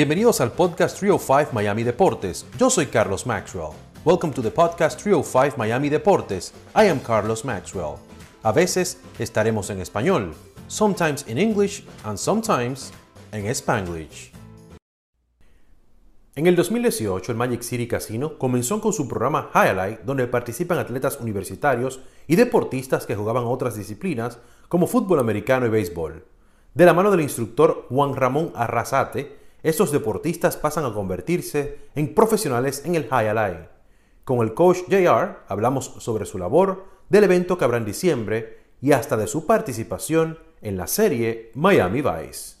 Bienvenidos al podcast 305 Miami Deportes. Yo soy Carlos Maxwell. Welcome to the podcast 305 Miami Deportes. I am Carlos Maxwell. A veces estaremos en español, sometimes in English and sometimes en Spanglish. En el 2018, el Magic City Casino comenzó con su programa Highlight, donde participan atletas universitarios y deportistas que jugaban otras disciplinas como fútbol americano y béisbol. De la mano del instructor Juan Ramón Arrasate, estos deportistas pasan a convertirse en profesionales en el High Con el coach JR hablamos sobre su labor, del evento que habrá en diciembre y hasta de su participación en la serie Miami Vice.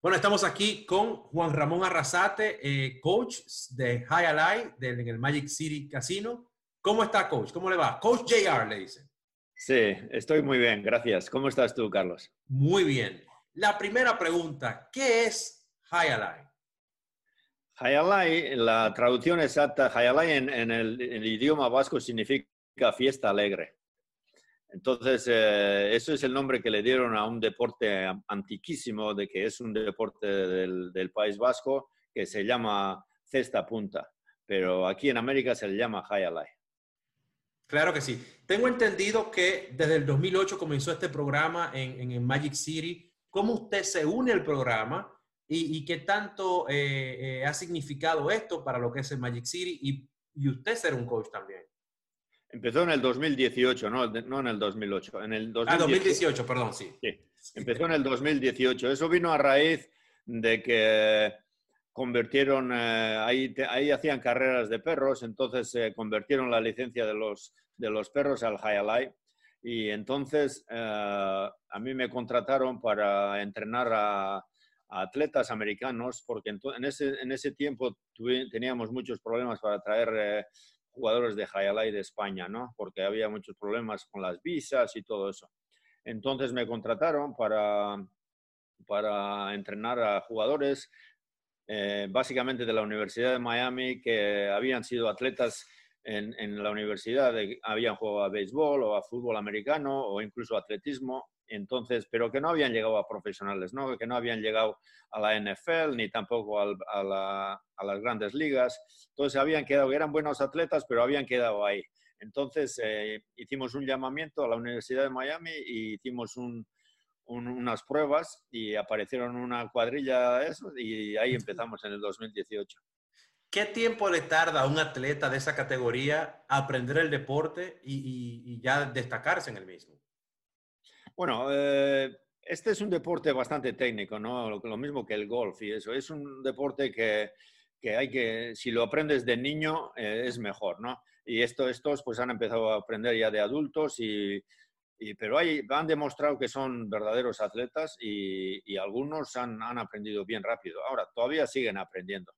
Bueno, estamos aquí con Juan Ramón Arrasate, eh, coach de High Ally en el Magic City Casino. ¿Cómo está, coach? ¿Cómo le va? Coach JR le dice. Sí, estoy muy bien, gracias. ¿Cómo estás tú, Carlos? Muy bien. La primera pregunta, ¿qué es Hayalai. Hayalai, la traducción exacta, Hayalai en, en, el, idioma vasco significa fiesta alegre. Entonces, eh, eso es el nombre que le dieron a un deporte antiquísimo, de que es un deporte del, del País Vasco, que se llama cesta punta. Pero aquí en América se le llama Hayalai. Claro que sí. Tengo entendido que desde el 2008 comenzó este programa en, en Magic City. ¿Cómo usted se une al programa? Y, qué tanto eh, eh, ha significado esto para lo que es el Magic City y, y, usted ser un coach también. Empezó en el 2018, no, no en el 2008. En el Ah, 2018, perdón, sí. sí. Empezó en el 2018. Eso vino a raíz de que convirtieron, eh, ahí, ahí hacían carreras de perros, entonces se convirtieron la licencia de los, de los perros al High Y entonces a mí me contrataron para entrenar a, atletas americanos, porque en, ese, en ese tiempo teníamos muchos problemas para traer eh, jugadores de Highlight de España, ¿no? Porque había muchos problemas con las visas y todo eso. Entonces me contrataron para, para entrenar a jugadores, eh, básicamente de la Universidad de Miami, que habían sido atletas en, en la universidad, habían jugado a béisbol o a fútbol americano o incluso atletismo entonces, pero que no habían llegado a profesionales, ¿no? que no habían llegado a la NFL ni tampoco a, las grandes ligas. Entonces, habían quedado, eran buenos atletas, pero habían quedado ahí. Entonces, eh, hicimos un llamamiento a la Universidad de Miami y hicimos unas pruebas y aparecieron una cuadrilla de esos y ahí empezamos en el 2018. ¿Qué tiempo le tarda a un atleta de esa categoría aprender el deporte y ya destacarse en el mismo? Bueno, eh, este es un deporte bastante técnico, ¿no? Lo, mismo que el golf y eso. Es un deporte que, que hay que, si lo aprendes de niño, eh, es mejor, ¿no? Y esto, estos pues han empezado a aprender ya de adultos y, pero hay, han demostrado que son verdaderos atletas y, y algunos han, han, aprendido bien rápido. Ahora, todavía siguen aprendiendo.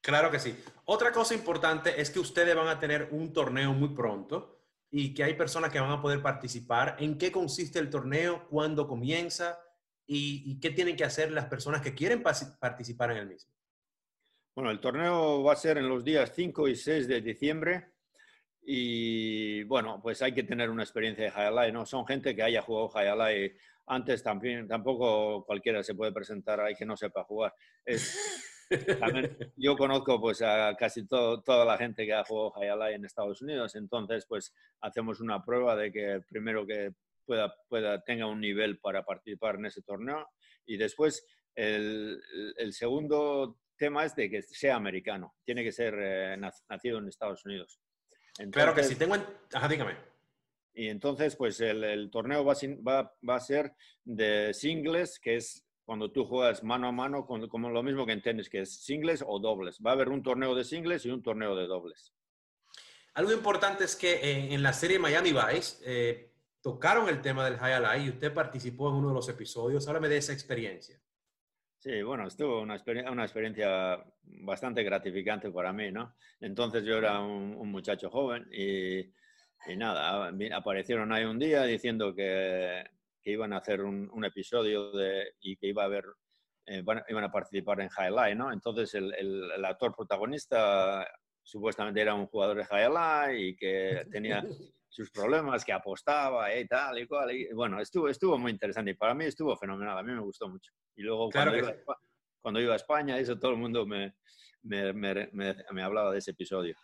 Claro que sí. Otra cosa importante es que ustedes van a tener un torneo muy pronto y que hay personas que van a poder participar. ¿En qué consiste el torneo? ¿Cuándo comienza? ¿Y, qué tienen que hacer las personas que quieren participar en el mismo? Bueno, el torneo va a ser en los días 5 y 6 de diciembre. Y bueno, pues hay que tener una experiencia de Highlight, ¿no? Son gente que haya jugado Highlight antes tampoco cualquiera se puede presentar ahí que no sepa jugar. Es, yo conozco pues a casi todo, toda la gente que ha jugado Hayalai en Estados Unidos, entonces pues hacemos una prueba de que primero que pueda, pueda tenga un nivel para participar en ese torneo y después el, el segundo tema es de que sea americano, tiene que ser eh, nacido en Estados Unidos. claro que sí, tengo... Ajá, dígame. Y entonces, pues el, el torneo va, va, va, a ser de singles, que es cuando tú juegas mano a mano, como lo mismo que en tenis, que es singles o dobles. Va a haber un torneo de singles y un torneo de dobles. Algo importante es que en, la serie Miami Vice eh, tocaron el tema del High y usted participó en uno de los episodios. Háblame de esa experiencia. Sí, bueno, estuvo una, una experiencia bastante gratificante para mí, ¿no? Entonces yo era un, un muchacho joven y, y, nada, aparecieron ahí un día diciendo que que iban a hacer un, episodio de, y que iba a haber, eh, iban a participar en Highlight, ¿no? Entonces el, el, actor protagonista supuestamente era un jugador de Highlight y que tenía sus problemas, que apostaba y tal y cual. Y, bueno, estuvo, estuvo muy interesante y para mí estuvo fenomenal, a mí me gustó mucho. Y luego cuando, iba, cuando iba a España, eso todo el mundo me, me, me, me, hablaba de ese episodio.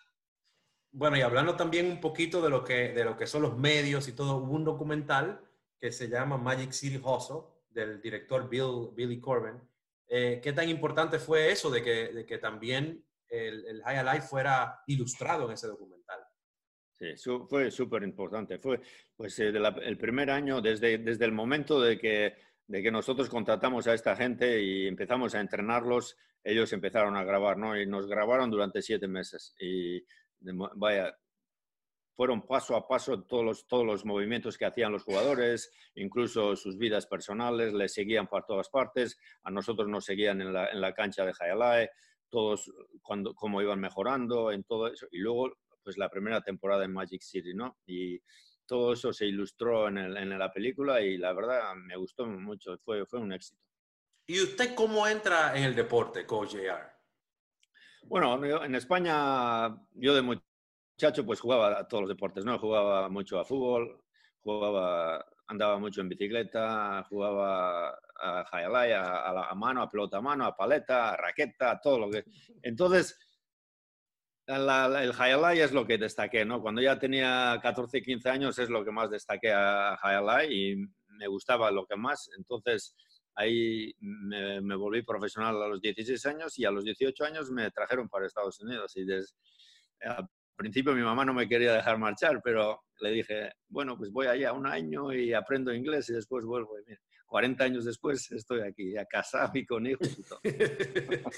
Bueno, y hablando también un poquito de lo que, de lo que son los medios y todo, hubo un documental que se llama Magic City Hustle del director Bill, Billy Corbin. Eh, ¿Qué tan importante fue eso de que, de que también el, High Life fuera ilustrado en ese documental? Sí, fue súper importante. Fue pues, eh, el primer año, desde, desde el momento de que, de que nosotros contratamos a esta gente y empezamos a entrenarlos, ellos empezaron a grabar, ¿no? Y nos grabaron durante siete meses. Y vaya, fueron paso a paso todos los, todos los movimientos que hacían los jugadores, incluso sus vidas personales, les seguían por todas partes, a nosotros nos seguían en la, en la cancha de Hayalae, todos cuando, cómo iban mejorando, en todo eso. Y luego, pues la primera temporada en Magic City, ¿no? Y todo eso se ilustró en, el, en la película y la verdad me gustó mucho, fue, fue un éxito. ¿Y usted cómo entra en el deporte, Coach JR? Bueno, en España yo de muchacho pues jugaba a todos los deportes, ¿no? Jugaba mucho a fútbol, jugaba, andaba mucho en bicicleta, jugaba a highlight, a, a, mano, a pelota a mano, a paleta, a raqueta, a todo lo que... Entonces, el highlight es lo que destaqué, ¿no? Cuando ya tenía 14, 15 años es lo que más destaqué a highlight y me gustaba lo que más. Entonces, ahí me, me, volví profesional a los 16 años y a los 18 años me trajeron para Estados Unidos. Y desde, principio mi mamá no me quería dejar marchar, pero le dije, bueno, pues voy allá un año y aprendo inglés y después vuelvo. Y mira, 40 años después estoy aquí, ya casado y con hijos y todo.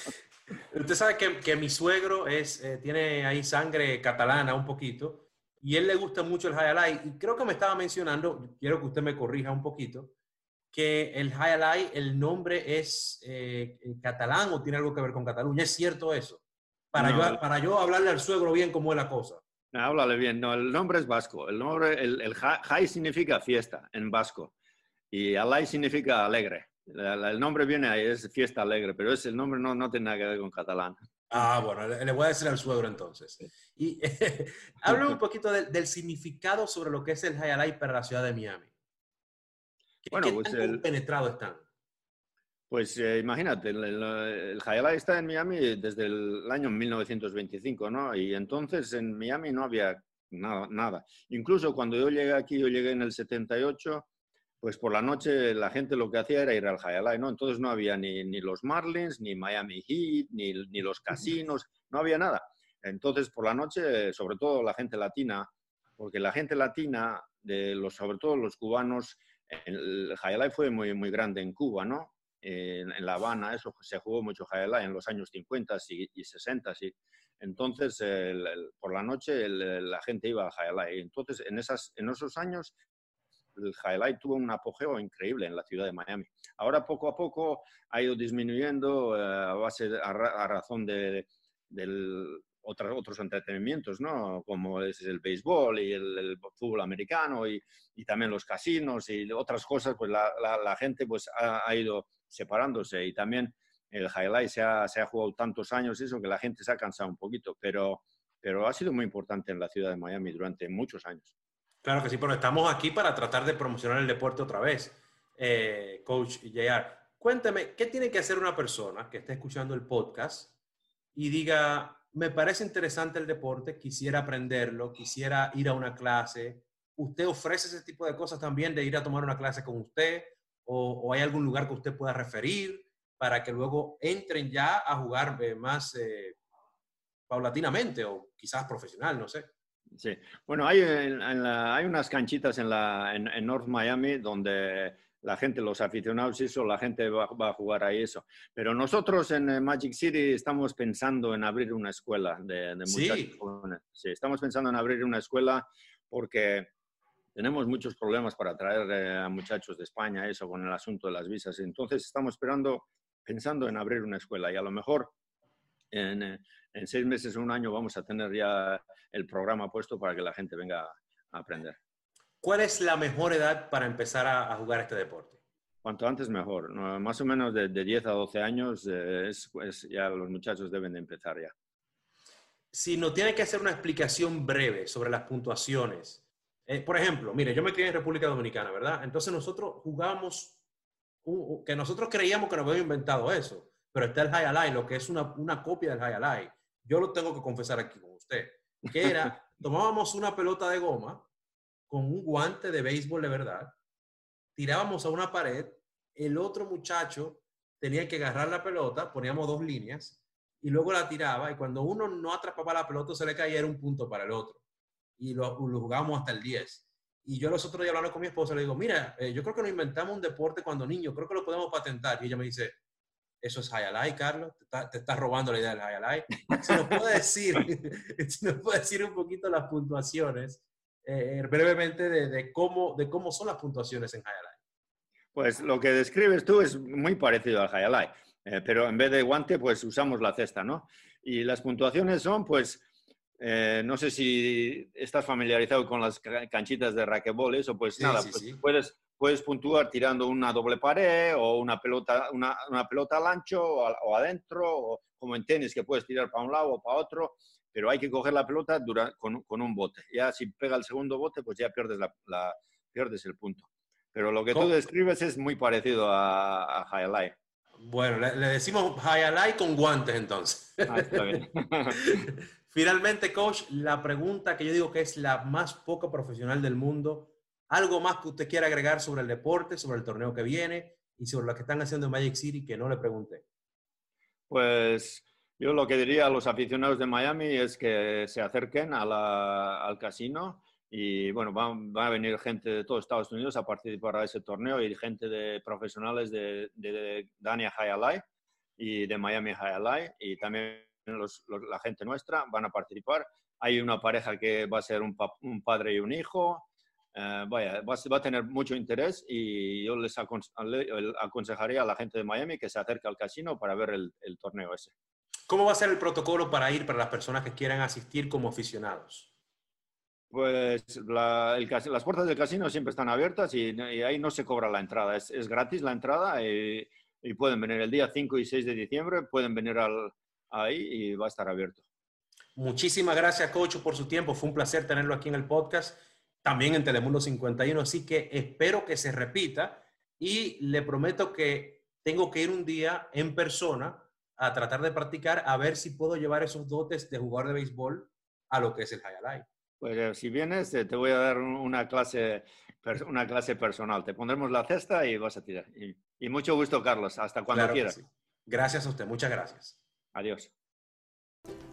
Usted sabe que, mi suegro es, eh, tiene ahí sangre catalana un poquito y él le gusta mucho el highlight y creo que me estaba mencionando, quiero que usted me corrija un poquito, que el highlight, el nombre es eh, catalán o tiene algo que ver con Cataluña. ¿Es cierto eso? Para, yo, para yo hablarle al suegro bien cómo es la cosa. háblale bien. No, el nombre es vasco. El nombre, el, el high significa fiesta en vasco y alay significa alegre. El nombre viene ahí, es fiesta alegre, pero ese nombre no, no tiene nada que ver con catalán. Ah, bueno, le, voy a decir al suegro entonces. Y habla un poquito del significado sobre lo que es el High para la ciudad de Miami. ¿Qué, bueno, ¿qué pues tan el, penetrado están? Pues eh, imagínate, el, el, está en Miami desde el año 1925, ¿no? Y entonces en Miami no había nada, nada. Incluso cuando yo llegué aquí, yo llegué en el 78, pues por la noche la gente lo que hacía era ir al Hialeah, ¿no? Entonces no había ni, ni los Marlins, ni Miami Heat, ni, ni, los casinos, no había nada. Entonces por la noche, sobre todo la gente latina, porque la gente latina, de los, sobre todo los cubanos, el Hialeah fue muy, muy grande en Cuba, ¿no? En, La Habana, eso se jugó mucho Hialeah en los años 50 y, y 60, sí. Entonces, por la noche la gente iba a Hialeah. Y entonces, en, esas, en esos años, el highlight tuvo un apogeo increíble en la ciudad de Miami. Ahora poco a poco ha ido disminuyendo eh, a, base a, razón de, otros, otros entretenimientos, ¿no? como es el béisbol y el, fútbol americano y, y, también los casinos y otras cosas, pues la, la, gente pues ha, ha, ido separándose y también el highlight se ha, se ha jugado tantos años eso que la gente se ha cansado un poquito, pero, pero ha sido muy importante en la ciudad de Miami durante muchos años. Claro que sí, pero estamos aquí para tratar de promocionar el deporte otra vez. Eh, Coach JR, cuéntame, ¿qué tiene que hacer una persona que esté escuchando el podcast y diga, me parece interesante el deporte, quisiera aprenderlo, quisiera ir a una clase? ¿Usted ofrece ese tipo de cosas también de ir a tomar una clase con usted? ¿O, hay algún lugar que usted pueda referir para que luego entren ya a jugar eh, más eh, paulatinamente o quizás profesional, no sé? Sí, bueno, hay, en, en hay unas canchitas en, la, en, North Miami donde la gente, los aficionados eso, la gente va, va, a jugar ahí eso. Pero nosotros en eh, Magic City estamos pensando en abrir una escuela de, de muchachos sí. jóvenes. Sí, estamos pensando en abrir una escuela porque tenemos muchos problemas para traer eh, a muchachos de España, eso, con el asunto de las visas. Entonces estamos esperando, pensando en abrir una escuela y a lo mejor en, eh, en seis meses o un año vamos a tener ya el programa puesto para que la gente venga a aprender. ¿Cuál es la mejor edad para empezar a, a jugar este deporte? Cuanto antes mejor. No, más o menos de, de, 10 a 12 años eh, es, es, ya los muchachos deben de empezar ya. Si no tiene que hacer una explicación breve sobre las puntuaciones. Eh, por ejemplo, mire, yo me crié en República Dominicana, ¿verdad? Entonces nosotros jugamos, uh, que nosotros creíamos que nos habíamos inventado eso pero está el High Alive, lo que es una, una copia del High Alive. Yo lo tengo que confesar aquí con usted, que era, tomábamos una pelota de goma con un guante de béisbol de verdad, tirábamos a una pared, el otro muchacho tenía que agarrar la pelota, poníamos dos líneas y luego la tiraba y cuando uno no atrapaba la pelota se le caía era un punto para el otro. Y lo, lo jugábamos hasta el 10. Y yo los otros días hablando con mi esposa le digo, mira, eh, yo creo que nos inventamos un deporte cuando niños, creo que lo podemos patentar. Y ella me dice, eso es high Carlos, te, estás robando la idea del high Si nos puede decir, si nos puede decir un poquito las puntuaciones, eh, brevemente, de, cómo, de cómo son las puntuaciones en high Pues lo que describes tú es muy parecido al high eh, pero en vez de guante, pues usamos la cesta, ¿no? Y las puntuaciones son, pues, eh, no sé si estás familiarizado con las canchitas de raquebol, eso, pues nada, pues puedes, puedes puntuar tirando una doble pared o una pelota, una, una pelota al ancho o, adentro, o como en tenis que puedes tirar para un lado o para otro, pero hay que coger la pelota con, con, un bote. Ya si pega el segundo bote, pues ya pierdes, la, pierdes el punto. Pero lo que tú describes es muy parecido a, a Highlight. Bueno, le, decimos Highlight con guantes entonces. Ah, está bien. Finalmente, coach, la pregunta que yo digo que es la más poco profesional del mundo. ¿Algo más que usted quiera agregar sobre el deporte, sobre el torneo que viene y sobre lo que están haciendo en Magic City que no le pregunté? Pues yo lo que diría a los aficionados de Miami es que se acerquen al casino y bueno, van, a venir gente de todos Estados Unidos a participar a ese torneo y gente de profesionales de, de Dania High y de Miami High y también la gente nuestra van a participar. Hay una pareja que va a ser un, padre y un hijo. Eh, vaya, va, a tener mucho interés y yo les aconsejaría a la gente de Miami que se acerque al casino para ver el, torneo ese. ¿Cómo va a ser el protocolo para ir para las personas que quieran asistir como aficionados? Pues las puertas del casino siempre están abiertas y, ahí no se cobra la entrada. Es, gratis la entrada y, y, pueden venir el día 5 y 6 de diciembre, pueden venir al, ahí y va a estar abierto. Muchísimas gracias, Coach, por su tiempo. Fue un placer tenerlo aquí en el podcast, también en Telemundo 51. Así que espero que se repita y le prometo que tengo que ir un día en persona a tratar de practicar a ver si puedo llevar esos dotes de jugador de béisbol a lo que es el High Pues eh, si vienes, eh, te voy a dar una clase, una clase personal. Te pondremos la cesta y vas a tirar. Y, mucho gusto, Carlos. Hasta cuando quieras. Gracias a usted. Muchas gracias. Adiós.